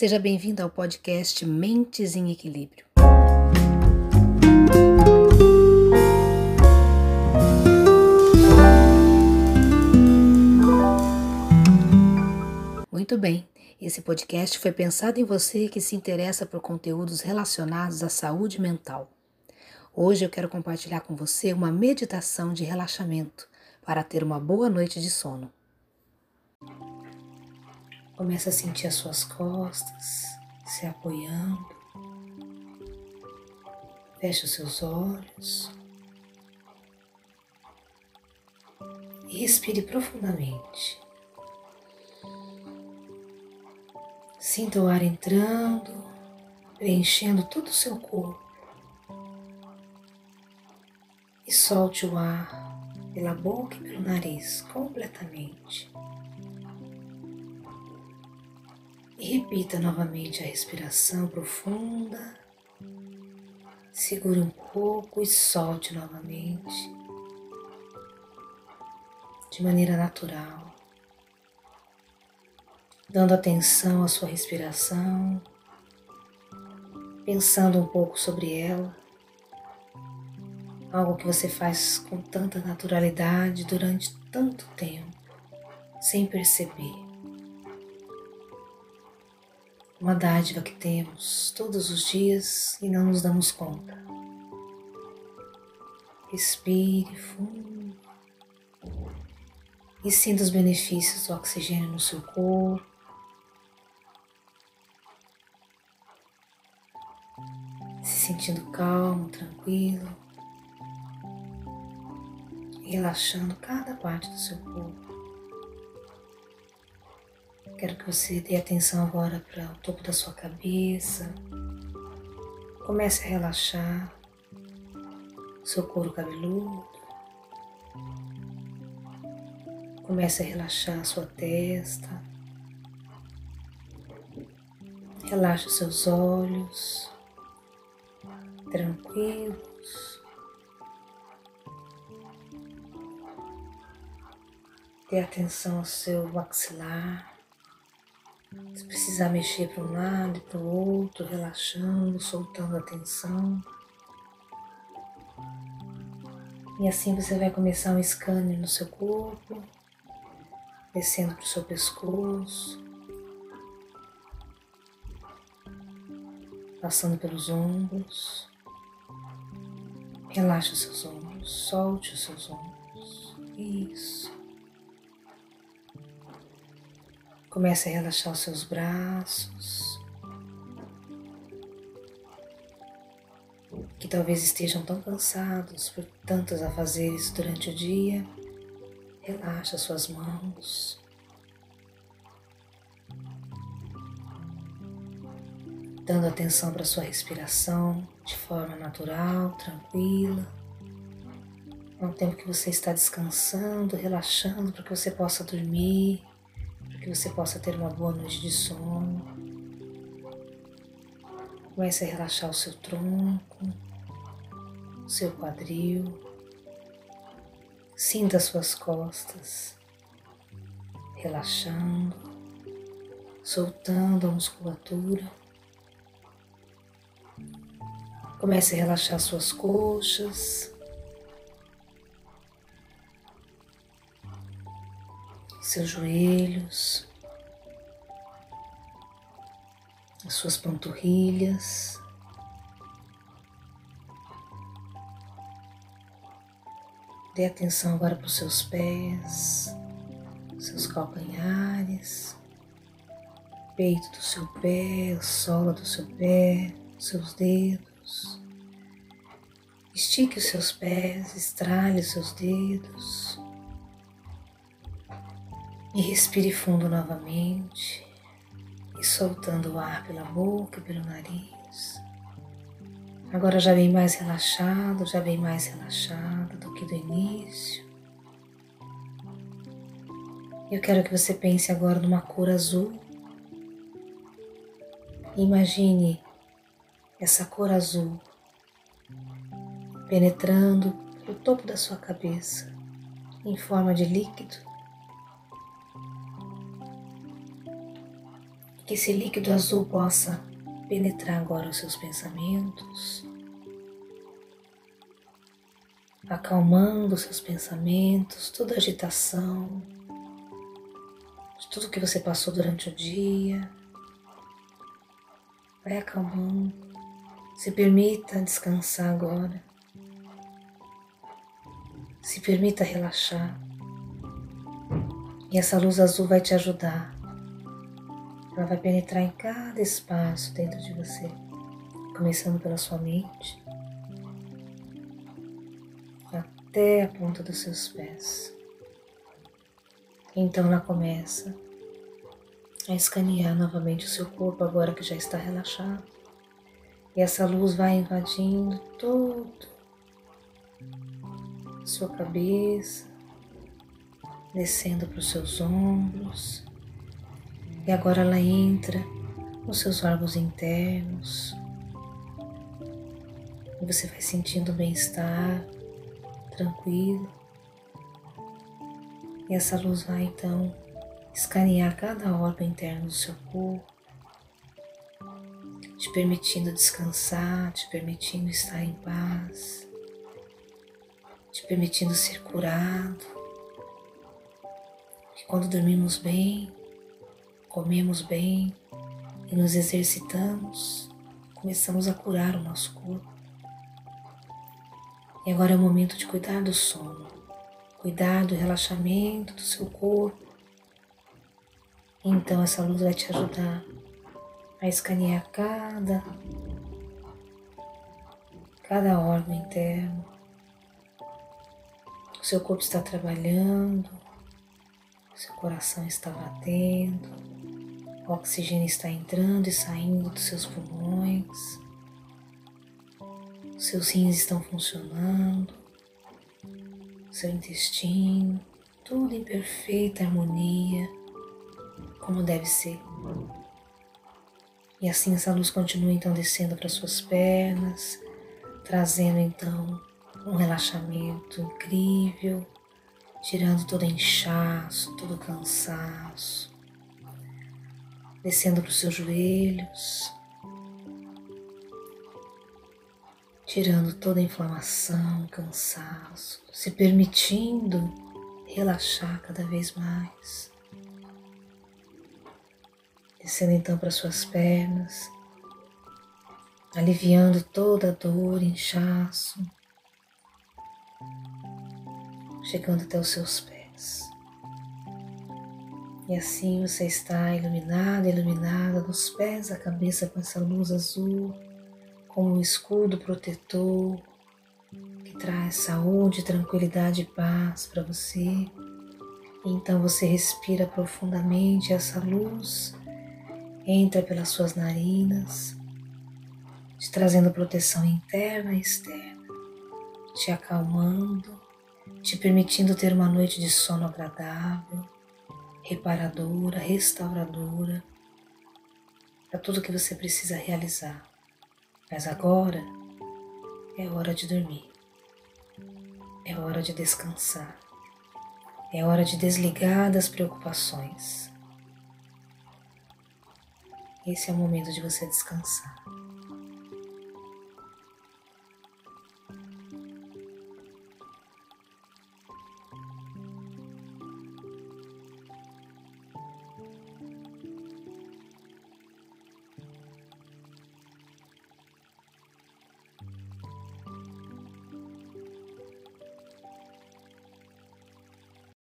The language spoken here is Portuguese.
Seja bem-vindo ao podcast Mentes em Equilíbrio. Muito bem, esse podcast foi pensado em você que se interessa por conteúdos relacionados à saúde mental. Hoje eu quero compartilhar com você uma meditação de relaxamento para ter uma boa noite de sono. Começa a sentir as suas costas se apoiando. Feche os seus olhos. E respire profundamente. Sinta o ar entrando, preenchendo todo o seu corpo. E solte o ar pela boca e pelo nariz completamente. E repita novamente a respiração profunda. Segure um pouco e solte novamente. De maneira natural. Dando atenção à sua respiração. Pensando um pouco sobre ela. Algo que você faz com tanta naturalidade durante tanto tempo, sem perceber uma dádiva que temos todos os dias e não nos damos conta. Respire fundo e sinta os benefícios do oxigênio no seu corpo. Se sentindo calmo, tranquilo, relaxando cada parte do seu corpo. Quero que você dê atenção agora para o topo da sua cabeça. Comece a relaxar seu couro cabeludo. Comece a relaxar sua testa. Relaxe os seus olhos, tranquilos. Dê atenção ao seu maxilar. Se precisar mexer para um lado e para o outro, relaxando, soltando a tensão. E assim você vai começar um scanner no seu corpo, descendo para o seu pescoço, passando pelos ombros. Relaxe os seus ombros, solte os seus ombros. Isso. Comece a relaxar os seus braços, que talvez estejam tão cansados por tantos afazeres durante o dia. Relaxa as suas mãos. Dando atenção para sua respiração de forma natural, tranquila. Ao tempo que você está descansando, relaxando para que você possa dormir que você possa ter uma boa noite de sono. Comece a relaxar o seu tronco, o seu quadril. Sinta as suas costas relaxando, soltando a musculatura. Comece a relaxar suas coxas, seus joelhos, as suas panturrilhas. Dê atenção agora para os seus pés, seus calcanhares, peito do seu pé, sola do seu pé, seus dedos. Estique os seus pés, estrale os seus dedos. E respire fundo novamente e soltando o ar pela boca e pelo nariz. Agora já vem mais relaxado, já vem mais relaxado do que do início. Eu quero que você pense agora numa cor azul. Imagine essa cor azul penetrando pelo topo da sua cabeça em forma de líquido Que esse líquido azul possa penetrar agora os seus pensamentos, acalmando os seus pensamentos, toda agitação, de tudo que você passou durante o dia. Vai acalmando. Se permita descansar agora. Se permita relaxar. E essa luz azul vai te ajudar ela vai penetrar em cada espaço dentro de você, começando pela sua mente, até a ponta dos seus pés. Então ela começa a escanear novamente o seu corpo agora que já está relaxado. E essa luz vai invadindo todo sua cabeça, descendo para os seus ombros, e agora ela entra nos seus órgãos internos. E você vai sentindo bem-estar, tranquilo. E essa luz vai então escanear cada órgão interno do seu corpo, te permitindo descansar, te permitindo estar em paz, te permitindo ser curado. E quando dormimos bem, comemos bem e nos exercitamos, começamos a curar o nosso corpo. E agora é o momento de cuidar do sono, cuidar do relaxamento do seu corpo. Então essa luz vai te ajudar a escanear cada cada órgão interno. O seu corpo está trabalhando, seu coração está batendo. O oxigênio está entrando e saindo dos seus pulmões. Seus rins estão funcionando. Seu intestino, tudo em perfeita harmonia, como deve ser. E assim essa luz continua então descendo para suas pernas, trazendo então um relaxamento incrível, tirando todo inchaço, todo cansaço descendo para os seus joelhos, tirando toda a inflamação, cansaço, se permitindo relaxar cada vez mais. Descendo então para suas pernas, aliviando toda a dor, inchaço, chegando até os seus pés. E assim você está iluminado, iluminada dos pés à cabeça com essa luz azul, como um escudo protetor que traz saúde, tranquilidade e paz para você. Então você respira profundamente essa luz, entra pelas suas narinas, te trazendo proteção interna e externa, te acalmando, te permitindo ter uma noite de sono agradável reparadora, restauradora para tudo que você precisa realizar. Mas agora é hora de dormir, é hora de descansar, é hora de desligar das preocupações. Esse é o momento de você descansar.